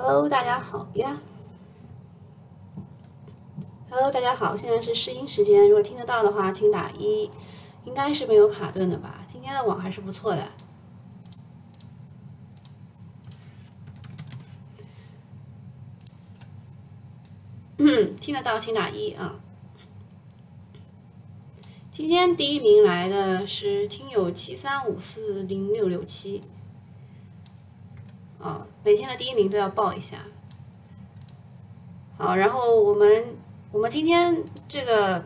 Hello，大家好呀。Hello，大家好，现在是试音时间，如果听得到的话，请打一，应该是没有卡顿的吧？今天的网还是不错的。嗯，听得到请打一啊。今天第一名来的是听友七三五四零六六七。每天的第一名都要报一下。好，然后我们我们今天这个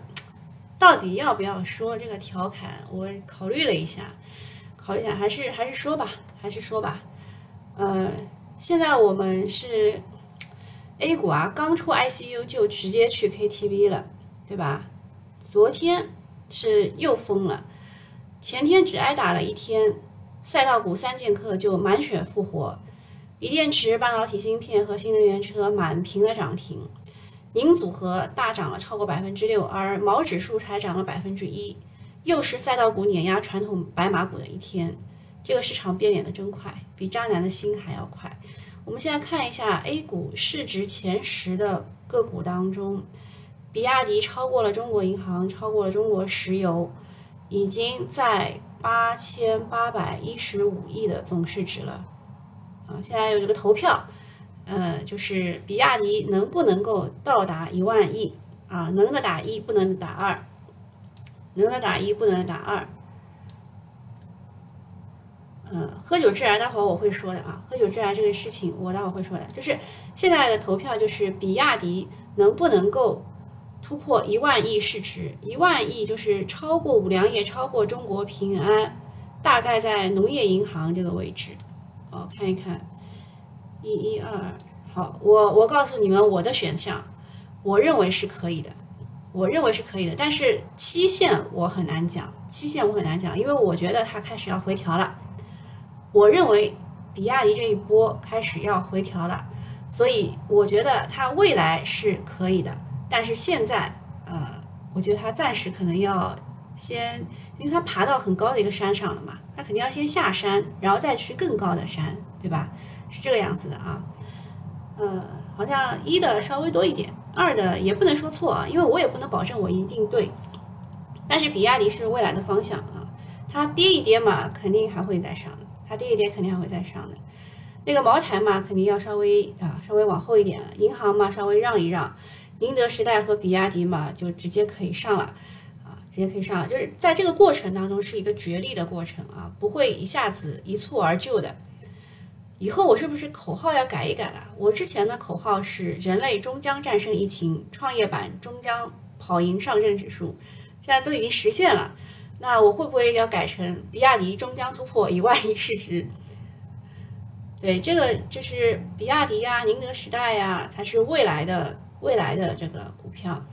到底要不要说这个调侃？我考虑了一下，考虑一下，还是还是说吧，还是说吧。呃，现在我们是 A 股啊，刚出 ICU 就直接去 KTV 了，对吧？昨天是又疯了，前天只挨打了一天，赛道股三剑客就满血复活。锂电池、半导体芯片和新能源车满屏的涨停，宁组合大涨了超过百分之六，而毛指数才涨了百分之一，又是赛道股碾压传统白马股的一天。这个市场变脸的真快，比渣男的心还要快。我们现在看一下 A 股市值前十的个股当中，比亚迪超过了中国银行，超过了中国石油，已经在八千八百一十五亿的总市值了。啊，现在有这个投票，呃，就是比亚迪能不能够到达一万亿啊？能的打一，不能打二，能的打一，不能打二。嗯，喝酒致癌，待会儿我会说的啊。喝酒致癌这个事情，我待会儿会说的。就是现在的投票，就是比亚迪能不能够突破一万亿市值？一万亿就是超过五粮液，超过中国平安，大概在农业银行这个位置。哦，看一看，一、一、二，好，我我告诉你们我的选项，我认为是可以的，我认为是可以的，但是期限我很难讲，期限我很难讲，因为我觉得它开始要回调了，我认为比亚迪这一波开始要回调了，所以我觉得它未来是可以的，但是现在，呃，我觉得它暂时可能要先。因为它爬到很高的一个山上了嘛，它肯定要先下山，然后再去更高的山，对吧？是这个样子的啊。呃，好像一的稍微多一点，二的也不能说错啊，因为我也不能保证我一定对。但是比亚迪是未来的方向啊，它跌一跌嘛，肯定还会再上的，它跌一跌肯定还会再上的。那个茅台嘛，肯定要稍微啊稍微往后一点，银行嘛稍微让一让，宁德时代和比亚迪嘛就直接可以上了。直接可以上了，就是在这个过程当中是一个角力的过程啊，不会一下子一蹴而就的。以后我是不是口号要改一改了？我之前的口号是“人类终将战胜疫情，创业板终将跑赢上证指数”，现在都已经实现了。那我会不会要改成“比亚迪终将突破一万亿市值”？对，这个就是比亚迪呀、宁德时代呀，才是未来的未来的这个股票。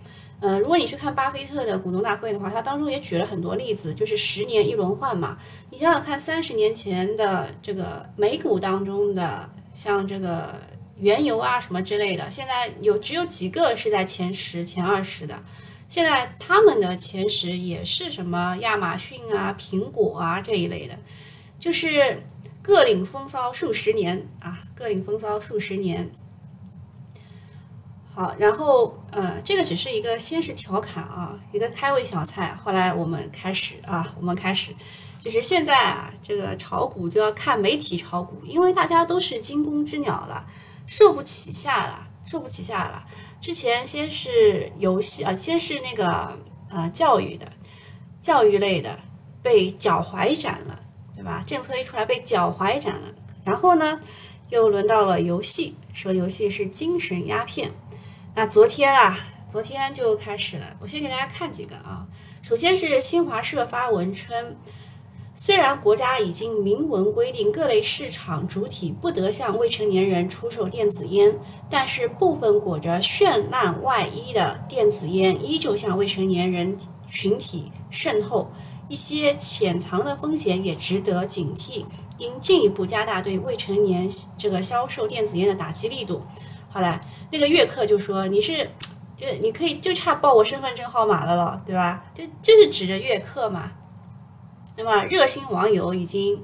呃，如果你去看巴菲特的股东大会的话，他当中也举了很多例子，就是十年一轮换嘛。你想想看，三十年前的这个美股当中的，像这个原油啊什么之类的，现在有只有几个是在前十、前二十的。现在他们的前十也是什么亚马逊啊、苹果啊这一类的，就是各领风骚数十年啊，各领风骚数十年。好，然后呃，这个只是一个先是调侃啊，一个开胃小菜。后来我们开始啊，我们开始，就是现在啊，这个炒股就要看媒体炒股，因为大家都是惊弓之鸟了，受不起下了，受不起下了。之前先是游戏啊，先是那个呃教育的，教育类的被脚踝斩了，对吧？政策一出来被脚踝斩了，然后呢，又轮到了游戏，说游戏是精神鸦片。那昨天啊，昨天就开始了。我先给大家看几个啊。首先是新华社发文称，虽然国家已经明文规定各类市场主体不得向未成年人出售电子烟，但是部分裹着绚烂外衣的电子烟依旧向未成年人群体渗透，一些潜藏的风险也值得警惕，应进一步加大对未成年这个销售电子烟的打击力度。好了，那个悦客就说你是，就你可以就差报我身份证号码了，对吧？就就是指着悦客嘛。那么热心网友已经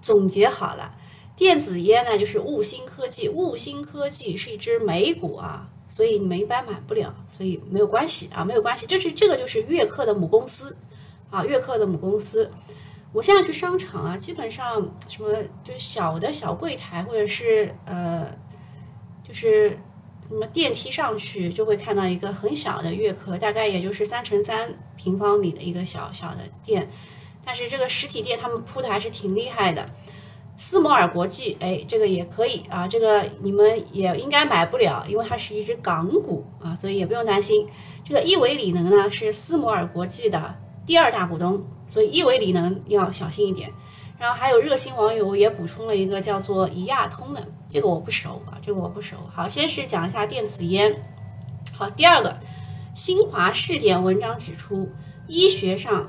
总结好了，电子烟呢就是悟星科技，悟星科技是一只美股啊，所以你们一般买不了，所以没有关系啊，没有关系，这是这个就是悦客的母公司啊，悦客的母公司。我现在去商场啊，基本上什么就是小的小柜台，或者是呃，就是什么电梯上去就会看到一个很小的月壳，大概也就是三乘三平方米的一个小小的店，但是这个实体店他们铺的还是挺厉害的。斯摩尔国际，哎，这个也可以啊，这个你们也应该买不了，因为它是一只港股啊，所以也不用担心。这个伊维里能呢是斯摩尔国际的第二大股东，所以伊维里能要小心一点。然后还有热心网友也补充了一个叫做怡亚通的，这个我不熟啊，这个我不熟。好，先是讲一下电子烟。好，第二个，新华试点文章指出，医学上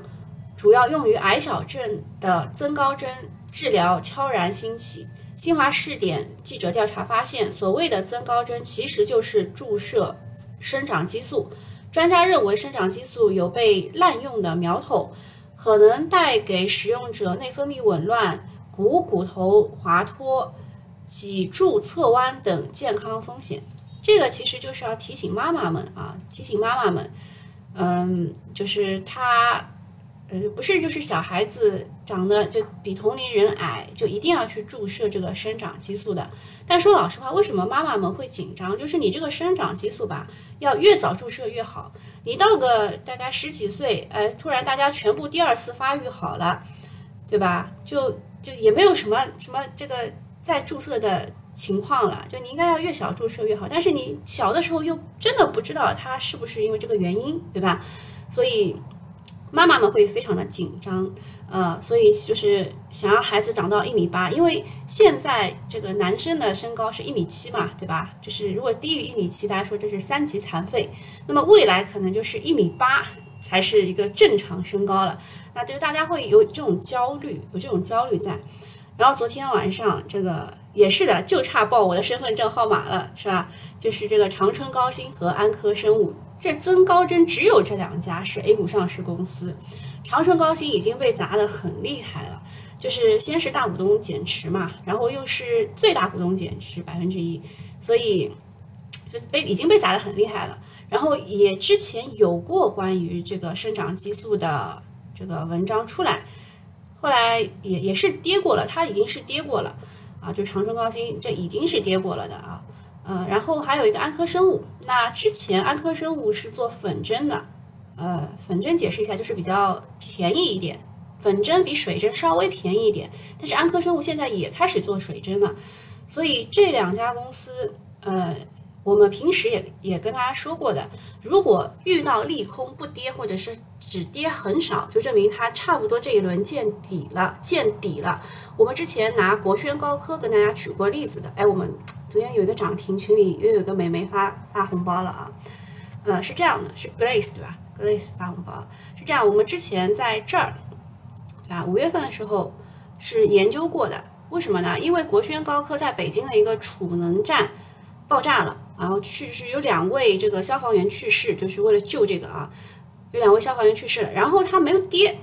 主要用于矮小症的增高针。治疗悄然兴起。新华试点记者调查发现，所谓的增高针其实就是注射生长激素。专家认为，生长激素有被滥用的苗头，可能带给使用者内分泌紊乱、股骨头滑脱、脊柱侧弯等健康风险。这个其实就是要提醒妈妈们啊，提醒妈妈们，嗯，就是他。呃，不是，就是小孩子长得就比同龄人矮，就一定要去注射这个生长激素的。但说老实话，为什么妈妈们会紧张？就是你这个生长激素吧，要越早注射越好。你到个大概十几岁，哎，突然大家全部第二次发育好了，对吧？就就也没有什么什么这个再注射的情况了。就你应该要越小注射越好。但是你小的时候又真的不知道他是不是因为这个原因，对吧？所以。妈妈们会非常的紧张，呃，所以就是想要孩子长到一米八，因为现在这个男生的身高是一米七嘛，对吧？就是如果低于一米七，大家说这是三级残废，那么未来可能就是一米八才是一个正常身高了，那就是大家会有这种焦虑，有这种焦虑在。然后昨天晚上这个也是的，就差报我的身份证号码了，是吧？就是这个长春高新和安科生物。这增高针只有这两家是 A 股上市公司，长春高新已经被砸得很厉害了，就是先是大股东减持嘛，然后又是最大股东减持百分之一，所以就被已经被砸得很厉害了。然后也之前有过关于这个生长激素的这个文章出来，后来也也是跌过了，它已经是跌过了啊，就长春高新这已经是跌过了的啊。呃，然后还有一个安科生物，那之前安科生物是做粉针的，呃，粉针解释一下就是比较便宜一点，粉针比水针稍微便宜一点，但是安科生物现在也开始做水针了，所以这两家公司，呃，我们平时也也跟大家说过的，如果遇到利空不跌或者是只跌很少，就证明它差不多这一轮见底了，见底了。我们之前拿国轩高科跟大家举过例子的，哎，我们。昨天有一个涨停，群里又有个美眉发发红包了啊，呃，是这样的，是 Glace 对吧？Glace 发红包是这样，我们之前在这儿，对吧？五月份的时候是研究过的，为什么呢？因为国轩高科在北京的一个储能站爆炸了，然后去世有两位这个消防员去世，就是为了救这个啊，有两位消防员去世了，然后它没有跌，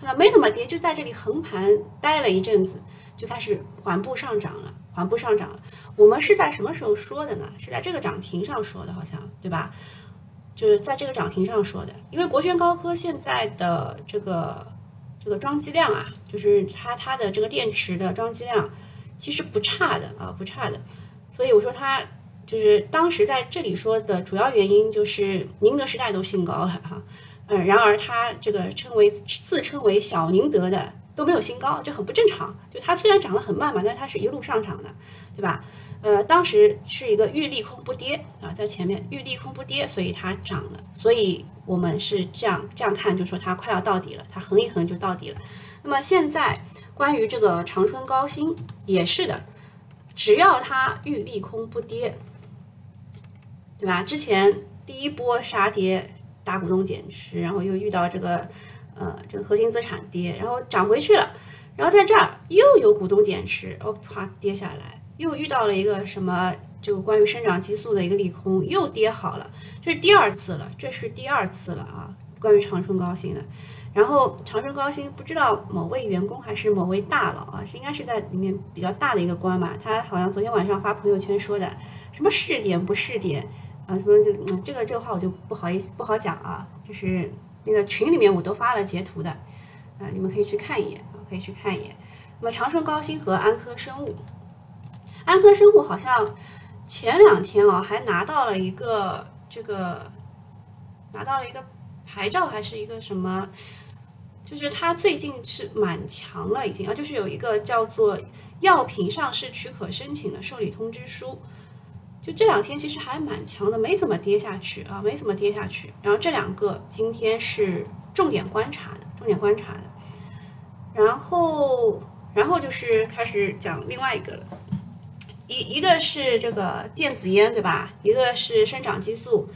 它没怎么跌，就在这里横盘待了一阵子，就开始缓步上涨了。缓步上涨了，我们是在什么时候说的呢？是在这个涨停上说的，好像对吧？就是在这个涨停上说的。因为国轩高科现在的这个这个装机量啊，就是它它的这个电池的装机量其实不差的啊，不差的。所以我说它就是当时在这里说的主要原因就是宁德时代都新高了哈，嗯，然而它这个称为自称为小宁德的。都没有新高，这很不正常。就它虽然涨得很慢嘛，但是它是一路上涨的，对吧？呃，当时是一个遇利空不跌啊，在前面遇利空不跌，所以它涨了。所以我们是这样这样看，就说它快要到底了，它横一横就到底了。那么现在关于这个长春高新也是的，只要它遇利空不跌，对吧？之前第一波杀跌，大股东减持，然后又遇到这个。呃，这个核心资产跌，然后涨回去了，然后在这儿又有股东减持，哦，啪跌下来，又遇到了一个什么，就关于生长激素的一个利空，又跌好了，这是第二次了，这是第二次了啊，关于长春高新的，然后长春高新不知道某位员工还是某位大佬啊，是应该是在里面比较大的一个官吧，他好像昨天晚上发朋友圈说的，什么试点不试点啊，什么就这个这个话我就不好意思不好讲啊，就是那个群里面我都发了截图的，啊你们可以去看一眼啊，可以去看一眼。那么长春高新和安科生物，安科生物好像前两天啊还拿到了一个这个拿到了一个牌照还是一个什么。就是它最近是蛮强了，已经啊，就是有一个叫做药品上市许可申请的受理通知书，就这两天其实还蛮强的，没怎么跌下去啊，没怎么跌下去。然后这两个今天是重点观察的，重点观察的。然后，然后就是开始讲另外一个了，一一个是这个电子烟，对吧？一个是生长激素。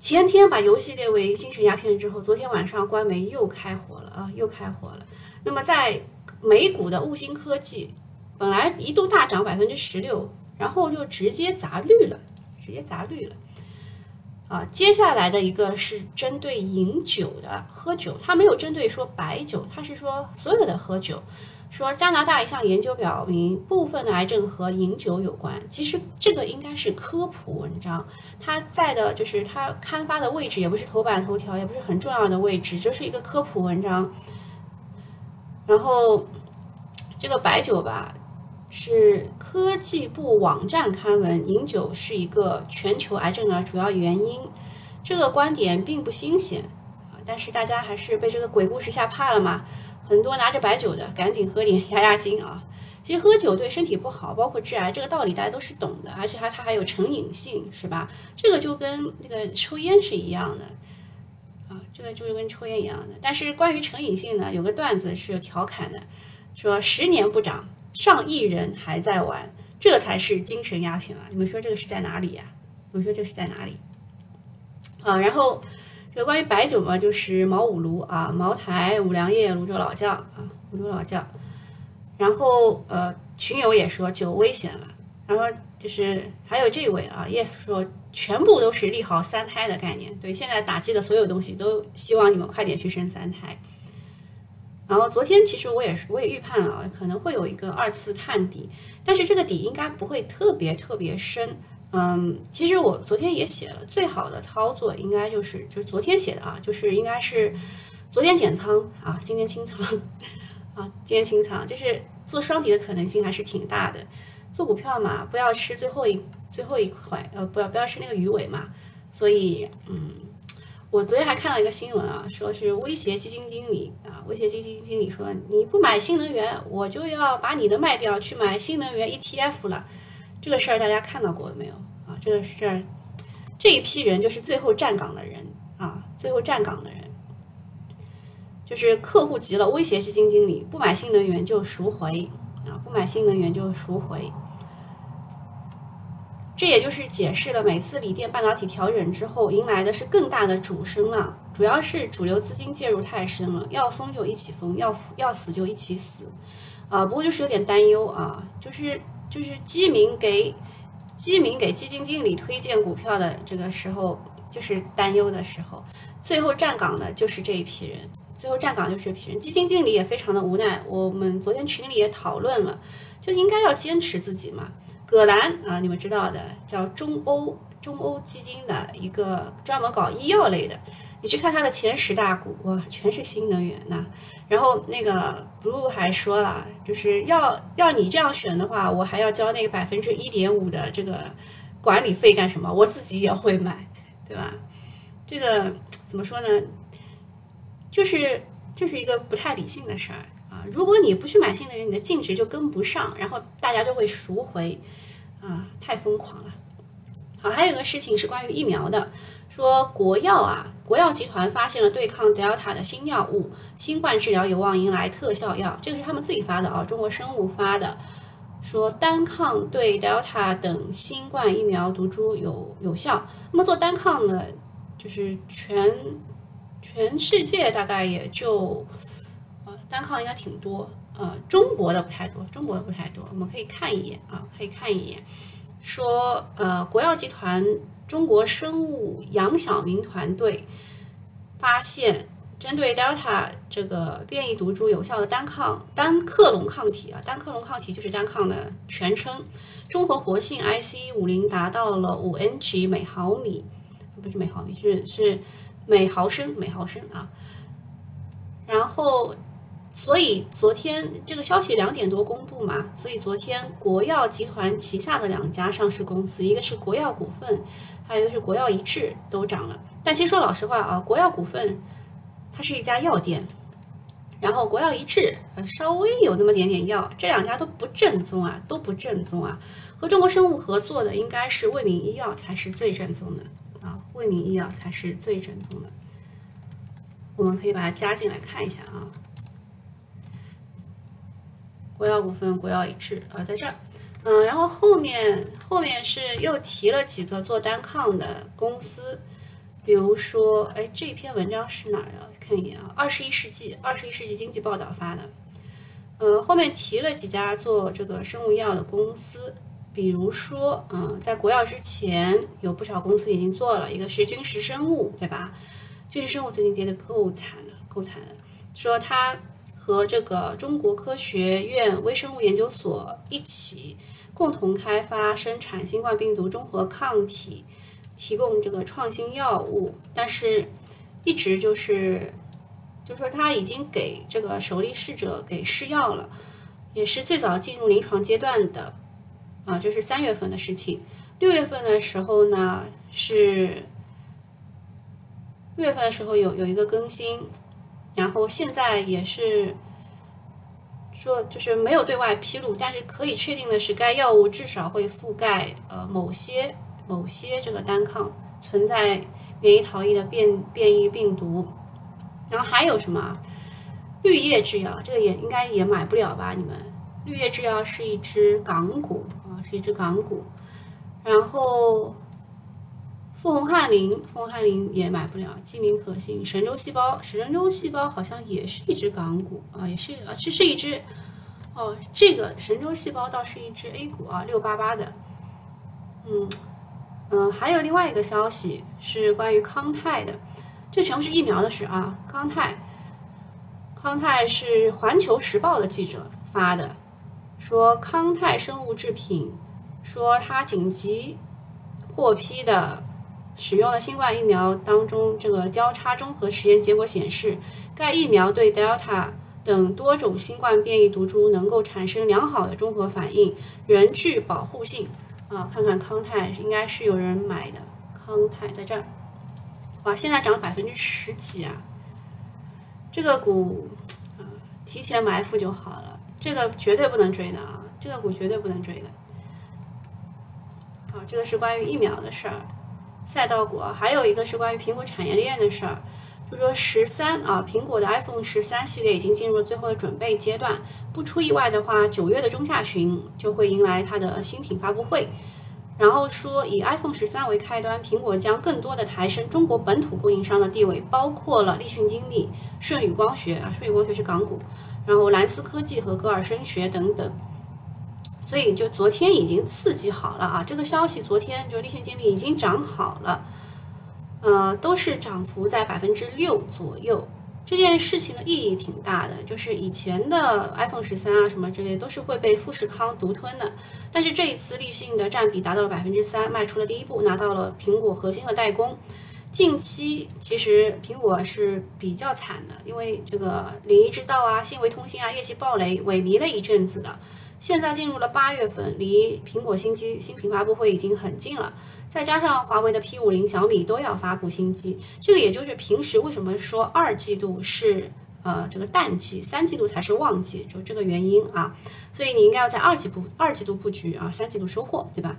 前天把游戏列为精神鸦片之后，昨天晚上官媒又开火了啊，又开火了。那么在美股的悟星科技，本来一度大涨百分之十六，然后就直接砸绿了，直接砸绿了。啊，接下来的一个是针对饮酒的喝酒，它没有针对说白酒，它是说所有的喝酒。说加拿大一项研究表明，部分的癌症和饮酒有关。其实这个应该是科普文章，它在的就是它刊发的位置也不是头版头条，也不是很重要的位置，就是一个科普文章。然后这个白酒吧，是科技部网站刊文，饮酒是一个全球癌症的主要原因。这个观点并不新鲜啊，但是大家还是被这个鬼故事吓怕了嘛。很多拿着白酒的，赶紧喝点压压惊啊！其实喝酒对身体不好，包括致癌，这个道理大家都是懂的。而且它它还有成瘾性，是吧？这个就跟那个抽烟是一样的啊，这个就是跟抽烟一样的。但是关于成瘾性呢，有个段子是调侃的，说十年不长，上亿人还在玩，这才是精神鸦片啊！你们说这个是在哪里呀？你们说这是在哪里？啊，然后。这个关于白酒嘛，就是茅五炉啊，茅台、五粮液、泸州老窖啊，泸州老窖。然后呃，群友也说酒危险了。然后就是还有这位啊，yes 说全部都是利好三胎的概念。对，现在打击的所有东西都希望你们快点去生三胎。然后昨天其实我也是，我也预判了啊可能会有一个二次探底，但是这个底应该不会特别特别深。嗯，其实我昨天也写了，最好的操作应该就是就是昨天写的啊，就是应该是昨天减仓啊，今天清仓 啊，今天清仓，就是做双底的可能性还是挺大的。做股票嘛，不要吃最后一最后一块，呃，不要不要吃那个鱼尾嘛。所以，嗯，我昨天还看到一个新闻啊，说是威胁基金经理啊，威胁基金经理说你不买新能源，我就要把你的卖掉去买新能源 ETF 了。这个事儿大家看到过没有啊？这个事儿，这一批人就是最后站岗的人啊，最后站岗的人，就是客户急了，威胁基金经理不买新能源就赎回啊，不买新能源就赎回。这也就是解释了每次锂电半导体调整之后迎来的是更大的主升浪，主要是主流资金介入太深了，要疯就一起疯，要要死就一起死啊。不过就是有点担忧啊，就是。就是基民给基民给基金经理推荐股票的这个时候，就是担忧的时候，最后站岗的就是这一批人，最后站岗就是这批人。基金经理也非常的无奈，我们昨天群里也讨论了，就应该要坚持自己嘛。葛兰啊，你们知道的，叫中欧中欧基金的一个专门搞医药类的，你去看它的前十大股，哇，全是新能源呐。然后那个 blue 还说了，就是要要你这样选的话，我还要交那个百分之一点五的这个管理费干什么？我自己也会买，对吧？这个怎么说呢？就是就是一个不太理性的事儿！如果你不去买新能源，你的净值就跟不上，然后大家就会赎回啊！太疯狂了。好，还有一个事情是关于疫苗的。说国药啊，国药集团发现了对抗 Delta 的新药物，新冠治疗有望迎来特效药。这个是他们自己发的啊，中国生物发的，说单抗对 Delta 等新冠疫苗毒株有有效。那么做单抗呢，就是全全世界大概也就单抗应该挺多，呃中国的不太多，中国的不太多。我们可以看一眼啊，可以看一眼，说呃国药集团。中国生物杨晓明团队发现，针对 Delta 这个变异毒株有效的单抗单克隆抗体啊，单克隆抗体就是单抗的全称，中和活性 IC 五零达到了五 ng 每毫米，不是每毫米，是是每毫升每毫升啊。然后，所以昨天这个消息两点多公布嘛，所以昨天国药集团旗下的两家上市公司，一个是国药股份，还有一个是国药一致都涨了。但其实说老实话啊，国药股份。它是一家药店，然后国药一致，呃，稍微有那么点点药，这两家都不正宗啊，都不正宗啊。和中国生物合作的应该是卫明医药才是最正宗的啊，卫明医药才是最正宗的。我们可以把它加进来看一下啊。国药股份、国药一致啊，在这儿，嗯，然后后面后面是又提了几个做单抗的公司，比如说，哎，这篇文章是哪儿啊？看一眼啊，二十一世纪，二十一世纪经济报道发的，呃，后面提了几家做这个生物医药的公司，比如说，嗯，在国药之前有不少公司已经做了，一个是君实生物，对吧？君实生物最近跌得够惨的，够惨的，说它和这个中国科学院微生物研究所一起共同开发生产新冠病毒中和抗体，提供这个创新药物，但是。一直就是，就是说他已经给这个首例试者给试药了，也是最早进入临床阶段的，啊，这是三月份的事情。六月份的时候呢，是六月份的时候有有一个更新，然后现在也是说就是没有对外披露，但是可以确定的是，该药物至少会覆盖呃某些某些这个单抗存在。免疫逃逸的变变异病毒，然后还有什么？绿叶制药，这个也应该也买不了吧？你们绿叶制药是一只港股啊，是一只港股。然后富宏翰林，富宏翰林也买不了。基明可信，神州细胞，神州细胞好像也是一只港股啊，也是啊，这是一只哦，这个神州细胞倒是一只 A 股啊，六八八的，嗯。嗯，还有另外一个消息是关于康泰的，这全部是疫苗的事啊。康泰，康泰是《环球时报》的记者发的，说康泰生物制品说它紧急获批的使用的新冠疫苗当中，这个交叉综合实验结果显示，该疫苗对 Delta 等多种新冠变异毒株能够产生良好的综合反应，仍具保护性。啊，看看康泰应该是有人买的，康泰在这儿，哇，现在涨百分之十几啊！这个股啊，提前埋伏就好了，这个绝对不能追的啊，这个股绝对不能追的。好，这个是关于疫苗的事儿，赛道股，还有一个是关于苹果产业链的事儿。就说十三啊，苹果的 iPhone 十三系列已经进入了最后的准备阶段。不出意外的话，九月的中下旬就会迎来它的新品发布会。然后说，以 iPhone 十三为开端，苹果将更多的抬升中国本土供应商的地位，包括了立讯精密、舜宇光学啊，舜宇光学是港股，然后蓝思科技和歌尔声学等等。所以就昨天已经刺激好了啊，这个消息昨天就立讯精密已经涨好了。呃，都是涨幅在百分之六左右。这件事情的意义挺大的，就是以前的 iPhone 十三啊什么之类都是会被富士康独吞的，但是这一次立讯的占比达到了百分之三，迈出了第一步，拿到了苹果核心的代工。近期其实苹果是比较惨的，因为这个领域制造啊、信维通信啊业绩暴雷，萎靡了一阵子的。现在进入了八月份，离苹果新机新品发布会已经很近了。再加上华为的 P 五零、小米都要发布新机，这个也就是平时为什么说二季度是呃这个淡季，三季度才是旺季，就这个原因啊。所以你应该要在二季布二季度布局啊，三季度收获，对吧？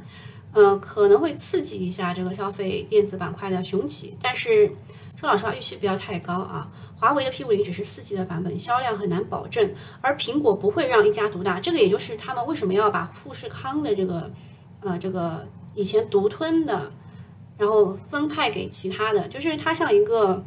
嗯，可能会刺激一下这个消费电子板块的雄起，但是说老实话，预期不要太高啊。华为的 P 五零只是四 G 的版本，销量很难保证，而苹果不会让一家独大，这个也就是他们为什么要把富士康的这个呃这个。以前独吞的，然后分派给其他的，就是他像一个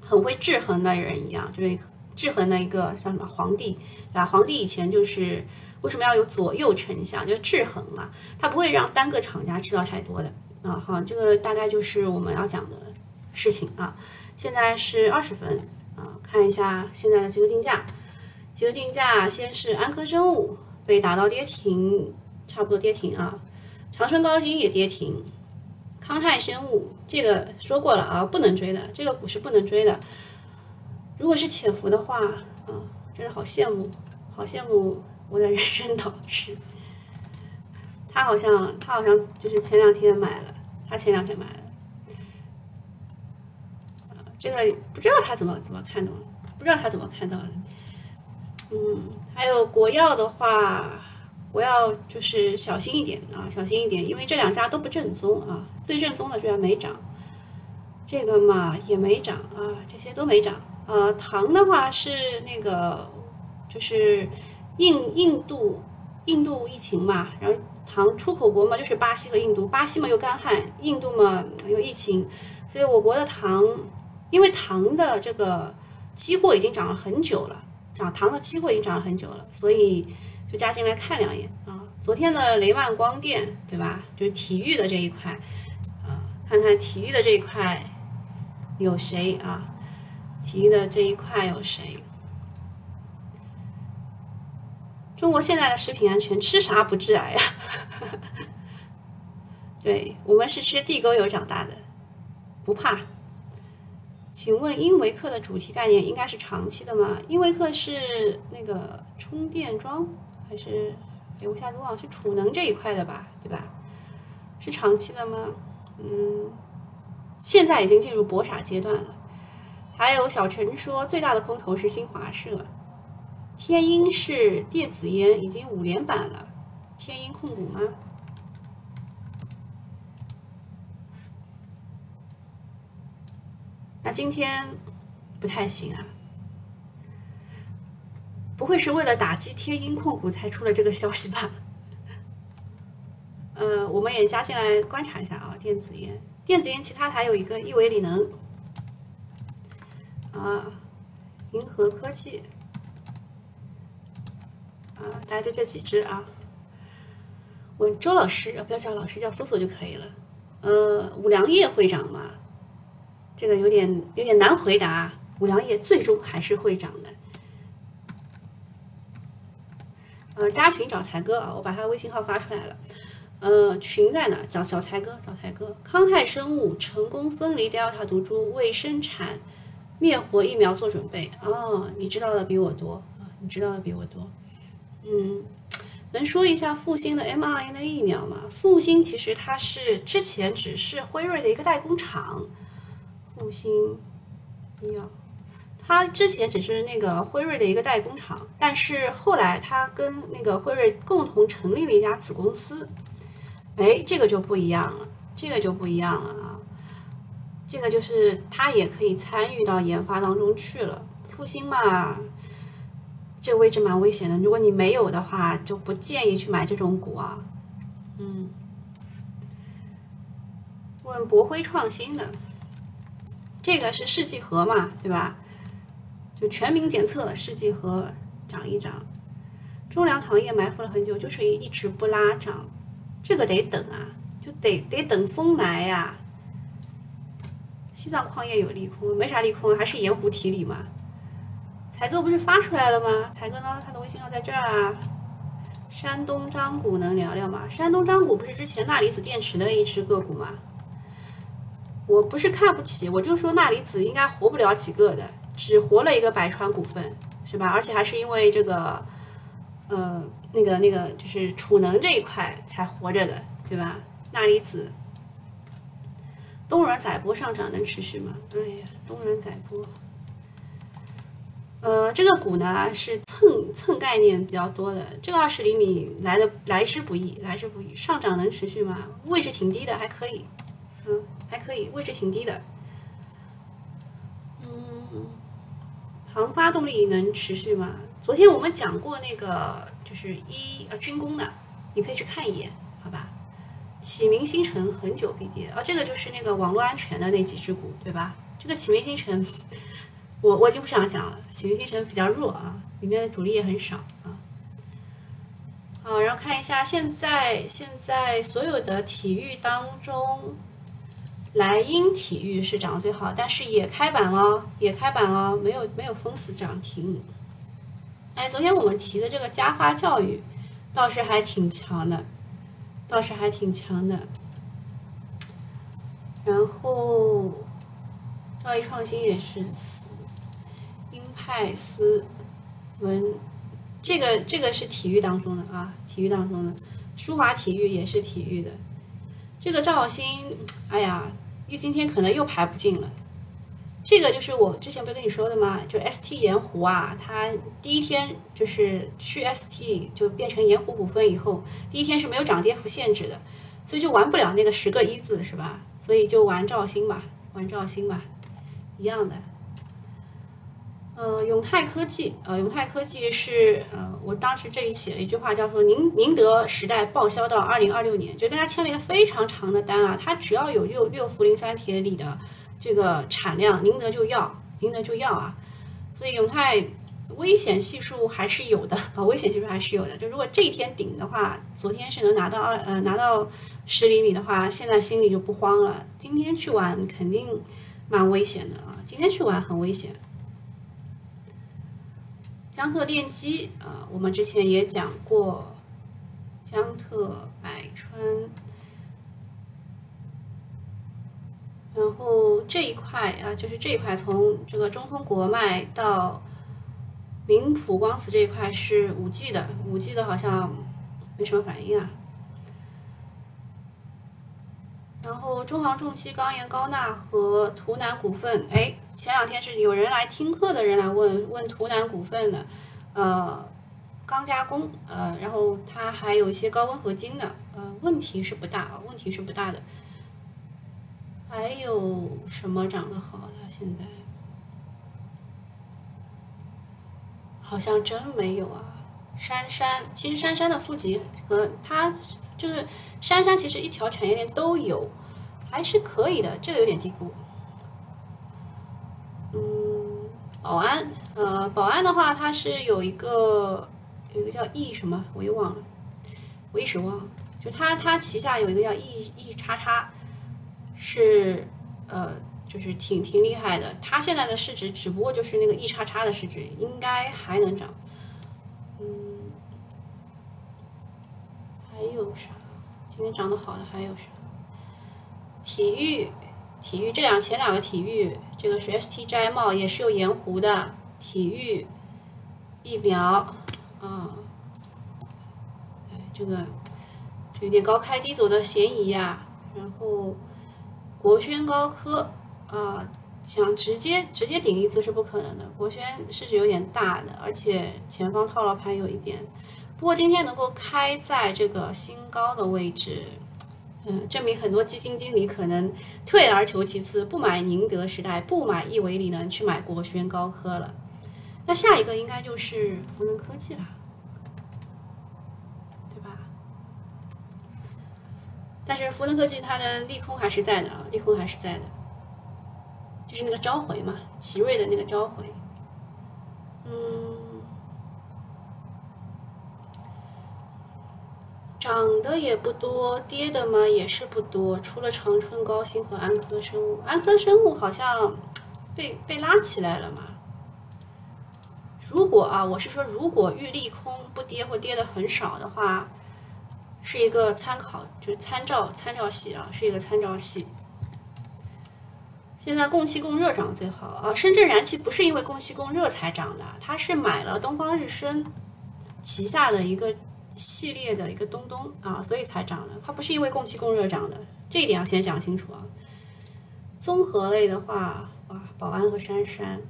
很会制衡的人一样，就是制衡的一个像什么皇帝啊？皇帝以前就是为什么要有左右丞相，就制衡嘛，他不会让单个厂家知道太多的啊。好，这个大概就是我们要讲的事情啊。现在是二十分，啊，看一下现在的集合竞价，集合竞价先是安科生物被打到跌停，差不多跌停啊，长春高新也跌停，康泰生物这个说过了啊，不能追的，这个股是不能追的。如果是潜伏的话，啊，真的好羡慕，好羡慕我的人生导师。他好像，他好像就是前两天买了，他前两天买了。这个不知道他怎么怎么看到的，不知道他怎么看到的。嗯，还有国药的话，国药就是小心一点啊，小心一点，因为这两家都不正宗啊，最正宗的居然没涨，这个嘛也没涨啊，这些都没涨。呃，糖的话是那个，就是印印度印度疫情嘛，然后糖出口国嘛就是巴西和印度，巴西嘛又干旱，印度嘛有疫情，所以我国的糖，因为糖的这个期货已经涨了很久了，涨糖的期货已经涨了很久了，所以就加进来看两眼啊。昨天的雷曼光电对吧？就是体育的这一块啊，看看体育的这一块有谁啊？体育的这一块有谁？中国现在的食品安全，吃啥不致癌呀？对我们是吃地沟油长大的，不怕。请问英维克的主题概念应该是长期的吗？英维克是那个充电桩还是？哎，我一下子忘了，是储能这一块的吧？对吧？是长期的吗？嗯，现在已经进入博傻阶段了。还有小陈说，最大的空头是新华社，天鹰是电子烟，已经五连板了。天鹰控股吗？那今天不太行啊，不会是为了打击天鹰控股才出了这个消息吧？呃，我们也加进来观察一下啊，电子烟，电子烟其他还有一个亿维锂能。啊，银河科技，啊，大家就这几只啊。问周老师，不要叫老师，叫搜索就可以了。呃，五粮液会涨吗？这个有点有点难回答。五粮液最终还是会涨的。呃，加群找才哥啊，我把他微信号发出来了。呃，群在哪？找小才哥，找才哥。康泰生物成功分离 Delta 毒株，为生产。灭活疫苗做准备哦，你知道的比我多啊，你知道的比我多。嗯，能说一下复星的 mRNA 疫苗吗？复星其实它是之前只是辉瑞的一个代工厂，复星医药，它之前只是那个辉瑞的一个代工厂，但是后来它跟那个辉瑞共同成立了一家子公司，哎，这个就不一样了，这个就不一样了啊。这个就是他也可以参与到研发当中去了。复星嘛，这个位置蛮危险的。如果你没有的话，就不建议去买这种股啊。嗯，问博辉创新的，这个是试剂盒嘛，对吧？就全民检测试剂盒涨一涨。中粮糖业埋伏了很久，就是一直不拉涨，这个得等啊，就得得等风来呀。西藏矿业有利空，没啥利空，还是盐湖提锂嘛。才哥不是发出来了吗？才哥呢？他的微信号在这儿啊。山东张谷能聊聊吗？山东张谷不是之前钠离子电池的一只个股吗？我不是看不起，我就说钠离子应该活不了几个的，只活了一个百川股份，是吧？而且还是因为这个，呃，那个那个就是储能这一块才活着的，对吧？钠离子。东软载波上涨能持续吗？哎呀，东软载波，呃，这个股呢是蹭蹭概念比较多的，这个二十厘米来的来之不易，来之不易，上涨能持续吗？位置挺低的，还可以，嗯，还可以，位置挺低的，嗯，航发动力能持续吗？昨天我们讲过那个就是一呃军工的，你可以去看一眼，好吧？启明星辰很久必跌啊，这个就是那个网络安全的那几只股，对吧？这个启明星辰，我我已经不想讲了。启明星辰比较弱啊，里面的主力也很少啊。好，然后看一下现在现在所有的体育当中，莱茵体育是涨得最好，但是也开板了，也开板了，没有没有封死涨停。哎，昨天我们提的这个嘉发教育倒是还挺强的，倒是还挺强的。然后兆易创新也是死，英派斯文，这个这个是体育当中的啊，体育当中的，舒华体育也是体育的。这个赵新，哎呀。因为今天可能又排不进了，这个就是我之前不是跟你说的吗？就 ST 盐湖啊，它第一天就是去 ST 就变成盐湖股份以后，第一天是没有涨跌幅限制的，所以就玩不了那个十个一字是吧？所以就玩赵鑫吧，玩赵鑫吧，一样的。呃，永泰科技，呃，永泰科技是呃，我当时这里写了一句话，叫做“宁宁德时代报销到二零二六年”，就跟他签了一个非常长的单啊，他只要有六六氟磷酸铁锂的这个产量，宁德就要，宁德就要啊，所以永泰危险系数还是有的 啊，危险系数还是有的，就如果这一天顶的话，昨天是能拿到二呃拿到十厘米的话，现在心里就不慌了，今天去玩肯定蛮危险的啊，今天去玩很危险。江特电机啊，我们之前也讲过，江特百川，然后这一块啊，就是这一块从这个中通国脉到明普光磁这一块是五 G 的，五 G 的好像没什么反应啊。然后中航重锡、钢研高钠和图南股份，哎，前两天是有人来听课的人来问问图南股份的，呃，钢加工，呃，然后它还有一些高温合金的，呃，问题是不大啊，问题是不大的。还有什么涨得好的？现在好像真没有啊。杉杉，其实杉杉的负极和它。就是杉杉其实一条产业链都有，还是可以的，这个有点低估。保，安，呃，保安的话，它是有一个有一个叫 E 什么，我又忘了，我一时忘了。就它它旗下有一个叫 E E 叉叉，是呃，就是挺挺厉害的。它现在的市值只不过就是那个 E 叉叉的市值，应该还能涨。嗯还有啥？今天涨得好的还有啥？体育，体育这两前两个体育，这个是 ST 摘帽，也是有盐湖的体育疫苗啊。这个有点高开低走的嫌疑呀。然后国轩高科啊，想直接直接顶一次是不可能的。国轩市值有点大的，而且前方套牢盘有一点。不过今天能够开在这个新高的位置，嗯，证明很多基金经理可能退而求其次，不买宁德时代，不买亿维锂能，去买国轩高科了。那下一个应该就是福能科技了，对吧？但是福能科技它的利空还是在的啊，利空还是在的，就是那个召回嘛，奇瑞的那个召回，嗯。涨的也不多，跌的嘛也是不多，除了长春高新和安科生物，安科生物好像被被拉起来了嘛。如果啊，我是说，如果遇利空不跌或跌的很少的话，是一个参考，就是参照参照系啊，是一个参照系。现在供气供热涨最好啊，深圳燃气不是因为供气供热才涨的，它是买了东方日升旗下的一个。系列的一个东东啊，所以才涨的，它不是因为供气供热涨的，这一点要先讲清楚啊。综合类的话，哇，宝安和杉杉，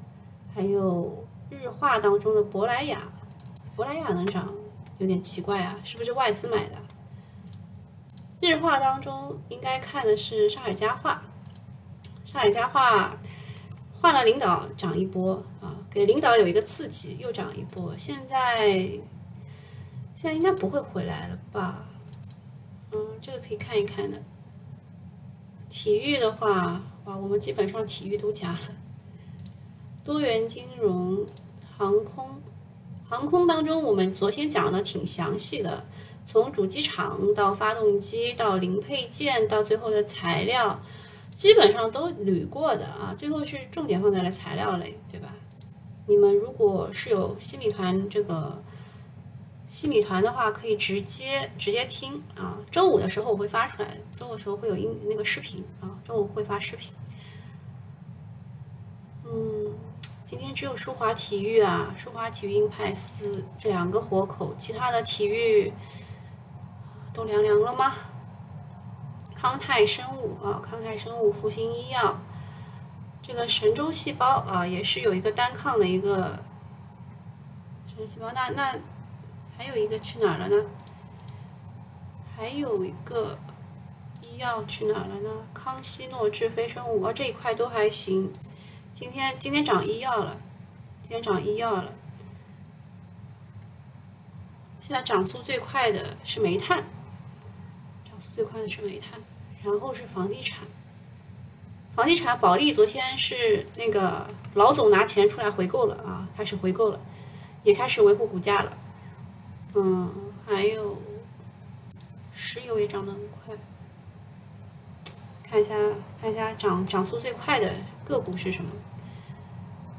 还有日化当中的珀莱雅，珀莱雅能涨，有点奇怪啊，是不是外资买的？日化当中应该看的是上海家化，上海家化换了领导涨一波啊，给领导有一个刺激，又涨一波，现在。现在应该不会回来了吧？嗯，这个可以看一看的。体育的话，哇，我们基本上体育都加了。多元金融、航空，航空当中我们昨天讲的挺详细的，从主机厂到发动机到零配件到最后的材料，基本上都捋过的啊，最后是重点放在了材料类，对吧？你们如果是有新米团这个西米团的话，可以直接直接听啊。周五的时候我会发出来，周五的时候会有音那个视频啊，周五会发视频。嗯，今天只有舒华体育啊，舒华体育、英派斯这两个活口，其他的体育都凉凉了吗？康泰生物啊，康泰生物、复星医药。这个神州细胞啊，也是有一个单抗的一个神州细胞。那那还有一个去哪儿了呢？还有一个医药去哪儿了呢？康希诺智飞生物啊，这一块都还行。今天今天涨医药了，今天涨医药了。现在涨速最快的是煤炭，涨速最快的是煤炭，然后是房地产。房地产保利昨天是那个老总拿钱出来回购了啊，开始回购了，也开始维护股价了。嗯，还有石油也涨得很快。看一下，看一下涨涨速最快的个股是什么？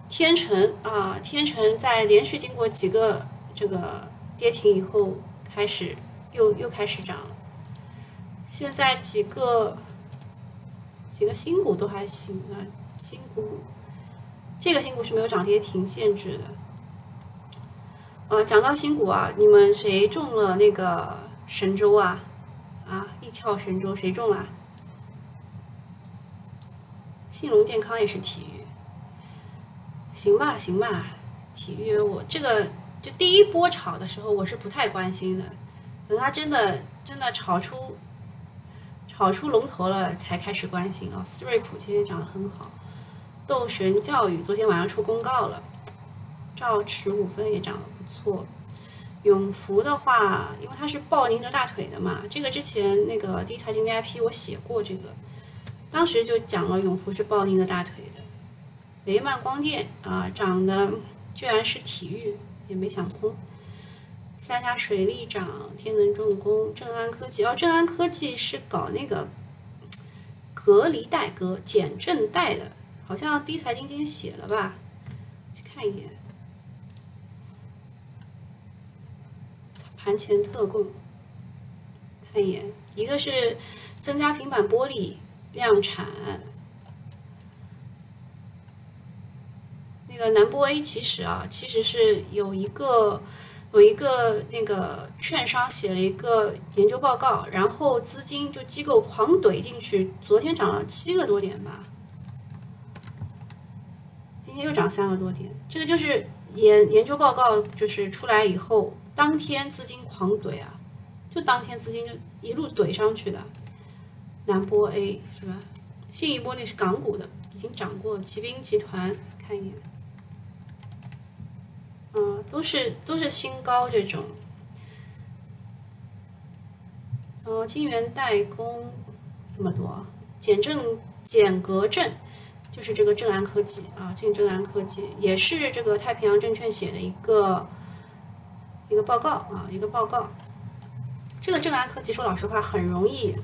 天成啊，天成在连续经过几个这个跌停以后，开始又又开始涨了。现在几个。几个新股都还行啊，新股，这个新股是没有涨跌停限制的。呃，讲到新股啊，你们谁中了那个神州啊？啊，一窍神州谁中了？信隆健康也是体育，行吧行吧，体育我这个就第一波炒的时候我是不太关心的，等它真的真的炒出。炒出龙头了才开始关心啊！思瑞普今天涨得很好，斗神教育昨天晚上出公告了，兆驰股份也涨了错。永福的话，因为它是抱宁德大腿的嘛，这个之前那个第一财经 VIP 我写过这个，当时就讲了永福是抱宁德大腿的。雷曼光电啊，涨的居然是体育，也没想通。三峡水利涨，天能重工，正安科技哦，正安科技是搞那个隔离带、隔减震带的，好像第一财经今天写了吧？去看一眼，盘前特供，看一眼，一个是增加平板玻璃量产，那个南玻 A 其实啊，其实是有一个。有一个那个券商写了一个研究报告，然后资金就机构狂怼进去，昨天涨了七个多点吧，今天又涨三个多点。这个就是研研究报告就是出来以后，当天资金狂怼啊，就当天资金就一路怼上去的。南玻 A 是吧？信义玻璃是港股的，已经涨过。骑兵集团看一眼。嗯，都是都是新高这种，呃，金源代工这么多，减震减隔震就是这个正安科技啊，进正安科技也是这个太平洋证券写的一个一个报告啊，一个报告。这个正安科技说老实话很容易，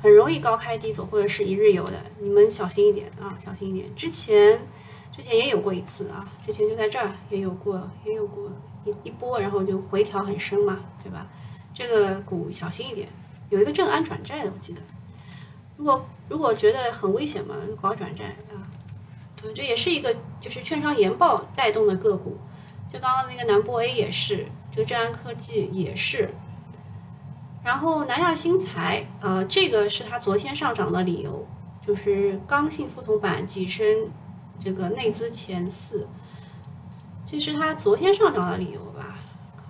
很容易高开低走或者是一日游的，你们小心一点啊，小心一点。之前。之前也有过一次啊，之前就在这儿也有过，也有过一一波，然后就回调很深嘛，对吧？这个股小心一点，有一个正安转债的，我记得。如果如果觉得很危险嘛，搞转债啊，这也是一个就是券商研报带动的个股，就刚刚那个南博 A 也是，这个正安科技也是，然后南亚新材啊，这个是它昨天上涨的理由，就是刚性复铜板跻身。这个内资前四，这是他昨天上涨的理由吧？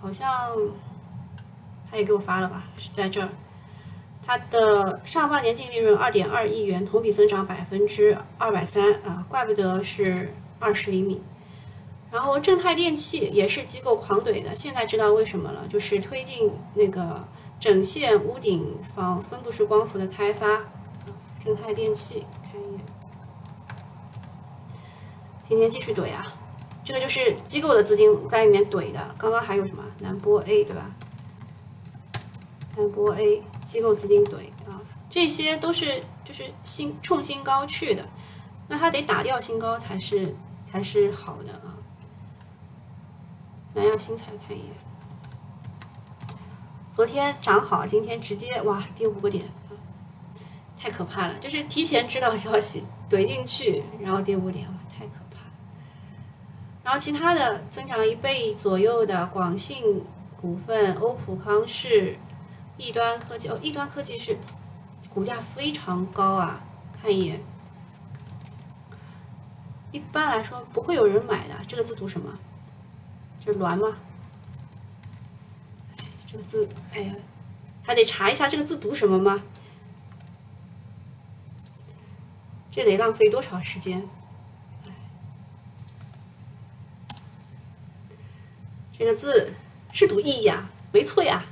好像他也给我发了吧？是在这儿，它的上半年净利润二点二亿元，同比增长百分之二百三啊，怪不得是二十厘米。然后正泰电器也是机构狂怼的，现在知道为什么了，就是推进那个整线屋顶房分布式光伏的开发。正泰电器。今天继续怼啊，这个就是机构的资金在里面怼的。刚刚还有什么南波 A 对吧？南波 A 机构资金怼啊，这些都是就是新冲新高去的，那它得打掉新高才是才是好的啊。南亚新材看一眼，昨天涨好，今天直接哇跌五个点，太可怕了！就是提前知道消息怼进去，然后跌五点，哇太可怕。然后其他的增长一倍左右的广信股份、欧普康视、易端科技哦，易端科技是。股价非常高啊！看一眼，一般来说不会有人买的。这个字读什么？这是鸾吗？这个字，哎呀，还得查一下这个字读什么吗？这得浪费多少时间？这个字是读易呀，没错呀。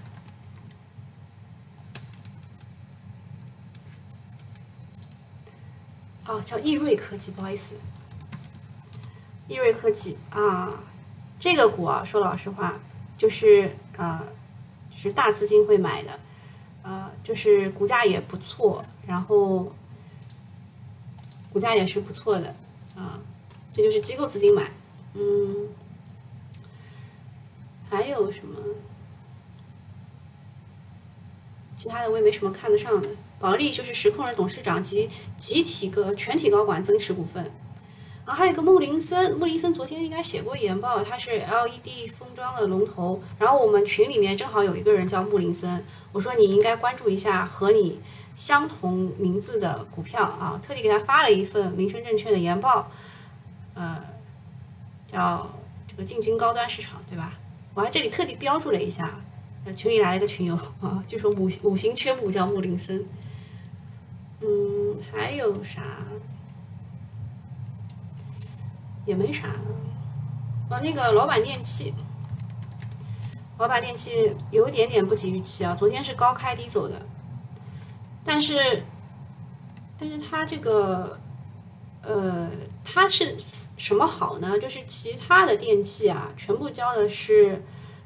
哦，叫易瑞科技，不好意思，易瑞科技啊，这个股啊，说老实话，就是呃，就是大资金会买的，呃，就是股价也不错，然后股价也是不错的啊，这就是机构资金买，嗯，还有什么？其他的我也没什么看得上的。保利就是实控人董事长及集体个全体高管增持股份，然后还有一个穆林森，穆林森昨天应该写过研报，他是 LED 封装的龙头。然后我们群里面正好有一个人叫穆林森，我说你应该关注一下和你相同名字的股票啊，特地给他发了一份民生证券的研报，呃，叫这个进军高端市场，对吧？我还这里特地标注了一下，呃群里来了一个群友啊，据说五五行缺木叫穆林森。嗯，还有啥？也没啥了。哦，那个老板电器，老板电器有一点点不及预期啊。昨天是高开低走的，但是，但是它这个，呃，它是什么好呢？就是其他的电器啊，全部交的是。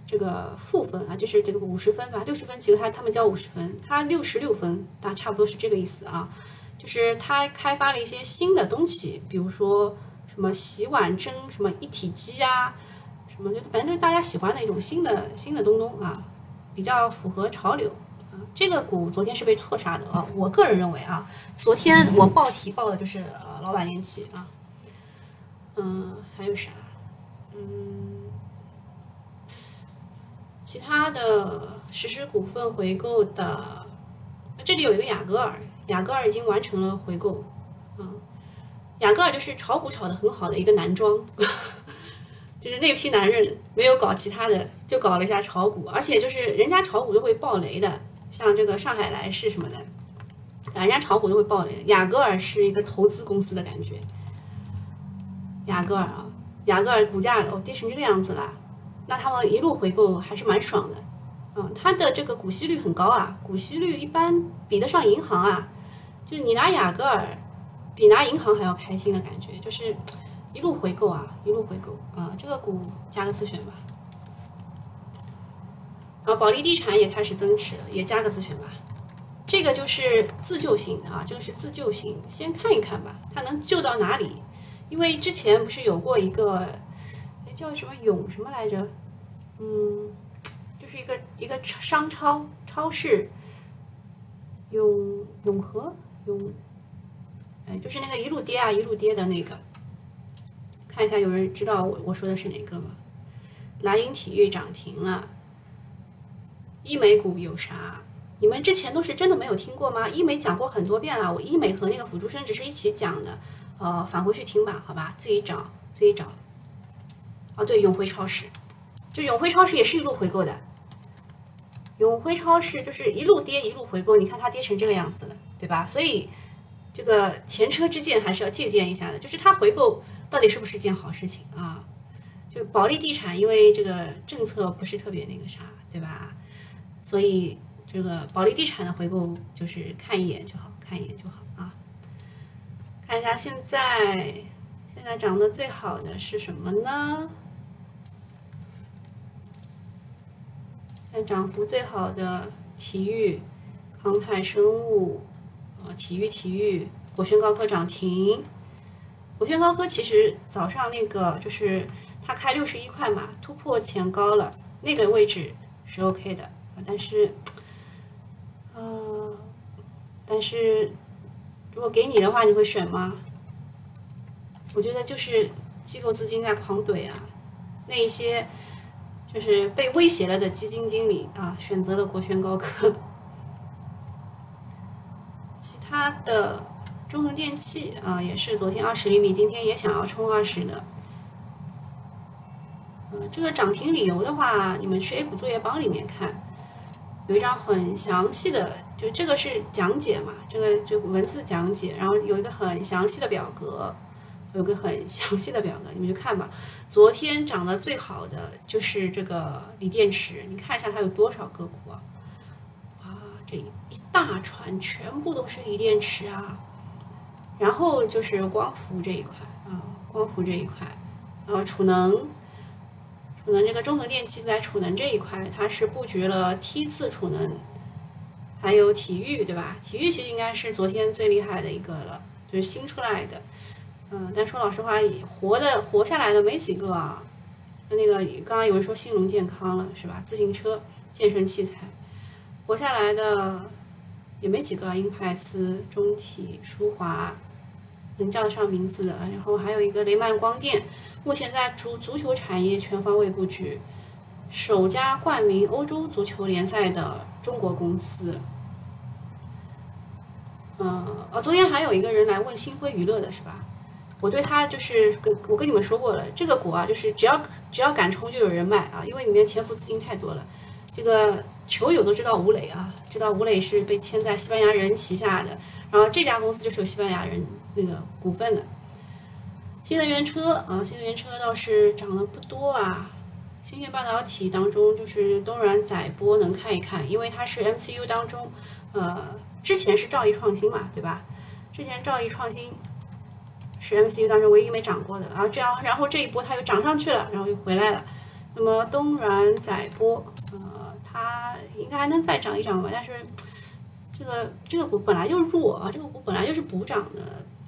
这个负分啊，就是这个五十分吧，六十分其实他他们交五十分，他六十六分，大差不多是这个意思啊。就是他开发了一些新的东西，比如说什么洗碗蒸什么一体机啊，什么就反正就是大家喜欢的一种新的新的东东啊，比较符合潮流啊。这个股昨天是被错杀的啊，我个人认为啊，昨天我报题报的就是呃老板电器啊，嗯，还有啥？嗯。其他的实施股份回购的，这里有一个雅戈尔，雅戈尔已经完成了回购，雅戈尔就是炒股炒得很好的一个男装，就是那批男人没有搞其他的，就搞了一下炒股，而且就是人家炒股都会爆雷的，像这个上海来世什么的，人家炒股都会爆雷。雅戈尔是一个投资公司的感觉，雅戈尔啊，雅戈尔股价哦跌成这个样子了。那他们一路回购还是蛮爽的，嗯，它的这个股息率很高啊，股息率一般比得上银行啊，就你拿雅戈尔比拿银行还要开心的感觉，就是一路回购啊，一路回购啊，这个股加个自选吧，然后保利地产也开始增持了，也加个自选吧，这个就是自救型啊，这个是自救型，先看一看吧，它能救到哪里？因为之前不是有过一个。叫什么永什么来着？嗯，就是一个一个商超超市，永永和永，哎，就是那个一路跌啊一路跌的那个。看一下，有人知道我我说的是哪个吗？蓝银体育涨停了。医美股有啥？你们之前都是真的没有听过吗？医美讲过很多遍了，我医美和那个辅助生殖是一起讲的，呃，返回去听吧，好吧，自己找自己找。哦，对，永辉超市，就永辉超市也是一路回购的。永辉超市就是一路跌一路回购，你看它跌成这个样子了，对吧？所以这个前车之鉴还是要借鉴一下的。就是它回购到底是不是一件好事情啊？就保利地产，因为这个政策不是特别那个啥，对吧？所以这个保利地产的回购就是看一眼就好，看一眼就好啊。看一下现在，现在涨得最好的是什么呢？现在涨幅最好的体育、康泰生物、呃，体育体育，国轩高科涨停。国轩高科其实早上那个就是它开六十一块嘛，突破前高了，那个位置是 OK 的，但是，呃，但是如果给你的话，你会选吗？我觉得就是机构资金在狂怼啊，那一些就是被威胁了的基金经理啊，选择了国轩高科。它的中恒电器啊，也是昨天二十厘米，今天也想要冲二十的。嗯，这个涨停理由的话，你们去 A 股作业帮里面看，有一张很详细的，就这个是讲解嘛，这个就文字讲解，然后有一个很详细的表格。有个很详细的表格，你们去看吧。昨天涨得最好的就是这个锂电池，你看一下它有多少个股啊？这一大船全部都是锂电池啊！然后就是光伏这一块啊，光伏这一块，然后储能，储能这个中恒电器在储能这一块，它是布局了梯次储能，还有体育，对吧？体育其实应该是昨天最厉害的一个了，就是新出来的。嗯，但说老实话，活的活下来的没几个啊。那个刚刚有人说兴隆健康了，是吧？自行车、健身器材，活下来的也没几个。英派斯、中体、舒华，能叫得上名字的。然后还有一个雷曼光电，目前在足足球产业全方位布局，首家冠名欧洲足球联赛的中国公司。嗯，哦，昨天还有一个人来问星辉娱乐的是吧？我对他就是跟我跟你们说过了，这个股啊，就是只要只要敢冲就有人卖啊，因为里面潜伏资金太多了。这个球友都知道吴磊啊，知道吴磊是被签在西班牙人旗下的，然后这家公司就是有西班牙人那个股份的。新能源车啊，新能源车倒是涨得不多啊。芯片半导体当中，就是东软载波能看一看，因为它是 MCU 当中，呃，之前是兆易创新嘛，对吧？之前兆易创新。是 MCU 当中唯一没涨过的，然后这样，然后这一波它又涨上去了，然后又回来了。那么东软载波，呃，它应该还能再涨一涨吧？但是这个这个股本来就弱啊，这个股本来就是补涨的，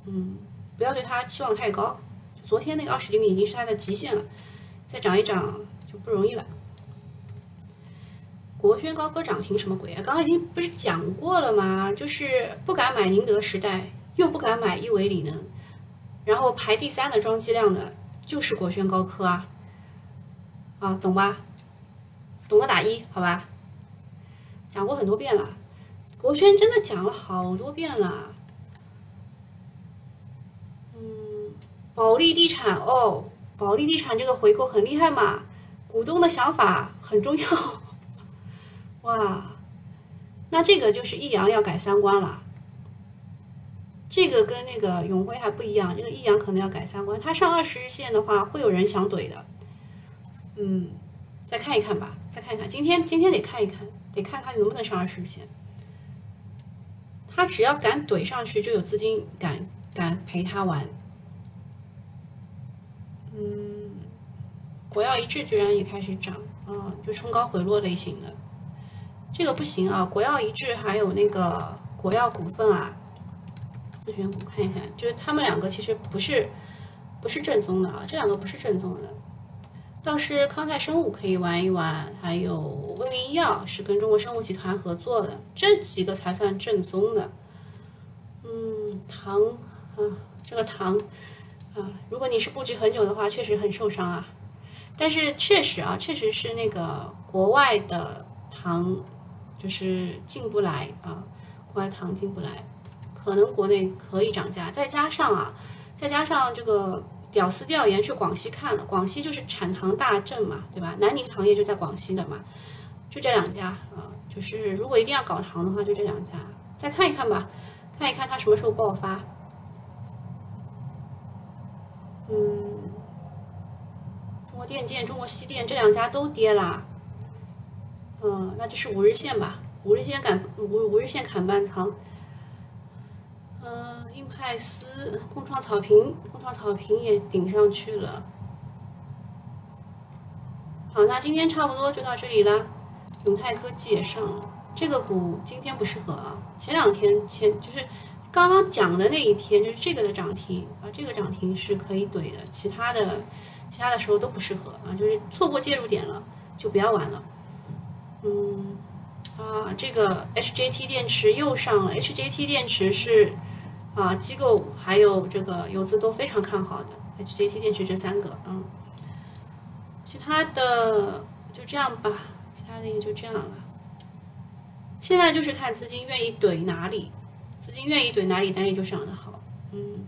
嗯，不要对它期望太高。昨天那个二十厘米已经是它的极限了，再涨一涨就不容易了。国轩高科涨停什么鬼啊？刚刚已经不是讲过了吗？就是不敢买宁德时代，又不敢买亿维锂能。然后排第三的装机量的就是国轩高科啊，啊，懂吧？懂的打一，好吧？讲过很多遍了，国轩真的讲了好多遍了。嗯，保利地产哦，保利地产这个回购很厉害嘛，股东的想法很重要。哇，那这个就是益阳要改三观了。这个跟那个永辉还不一样，这个益阳可能要改三观，它上二十日线的话，会有人想怼的。嗯，再看一看吧，看一看，今天今天得看一看，得看看能不能上二十日线。他只要敢怼上去，就有资金敢敢陪他玩。嗯，国药一致居然也开始涨啊，就冲高回落类型的，这个不行啊！国药一致还有那个国药股份啊。自选股看一看，就是他们两个其实不是不是正宗的啊，这两个不是正宗的。倒是康泰生物可以玩一玩，还有威明医药是跟中国生物集团合作的，这几个才算正宗的。嗯，糖啊，这个糖啊，如果你是布局很久的话，确实很受伤啊。但是确实啊，确实是那个国外的糖就是进不来啊，国外糖进不来。可能国内可以涨价，再加上啊，再加上这个屌丝调研去广西看了，广西就是产糖大镇嘛，对吧？南宁糖业就在广西的嘛，就这两家啊，就是如果一定要搞糖的话，就这两家，再看一看吧，看一看它什么时候爆发。嗯，中国电建、中国西电这两家都跌啦，嗯，那就是五日线吧，五日线砍五五日线砍半仓。嗯，英派斯、共创草坪、共创草坪也顶上去了。好，那今天差不多就到这里了。永泰科技也上了，这个股今天不适合啊，前两天前就是刚刚讲的那一天，就是这个的涨停啊，这个涨停是可以怼的，其他的其他的时候都不适合啊，就是错过介入点了就不要玩了。嗯，啊，这个 HJT 电池又上了，HJT 电池是啊机构还有这个游资都非常看好的 HJT 电池这三个，嗯，其他的就这样吧，其他的也就这样了。现在就是看资金愿意怼哪里，资金愿意怼哪里，哪里就涨得好。嗯，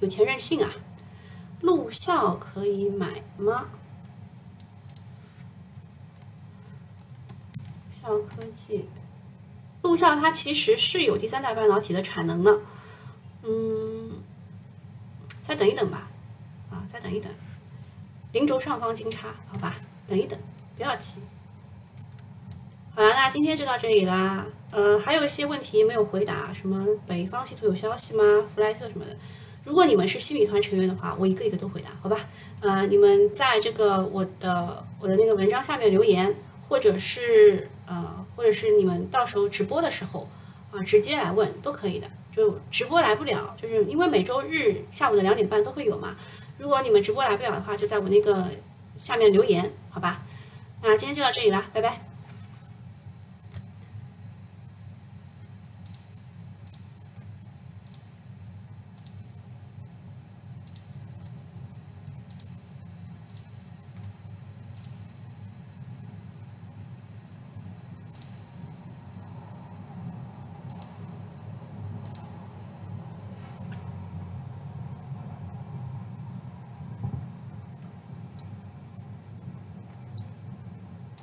有钱任性啊！陆校可以买吗？陆校科技，陆校它其实是有第三代半导体的产能了。嗯，再等一等吧。啊，再等一等。零轴上方金叉，好吧，等一等，不要急。好了，那今天就到这里啦。呃，还有一些问题没有回答，什么北方稀土有消息吗？弗莱特什么的。如果你们是西米团成员的话，我一个一个都回答，好吧？呃，你们在这个我的我的那个文章下面留言，或者是呃，或者是你们到时候直播的时候啊，直接来问都可以的。就直播来不了，就是因为每周日下午的两点半都会有嘛。如果你们直播来不了的话，就在我那个下面留言，好吧？那今天就到这里了，拜拜。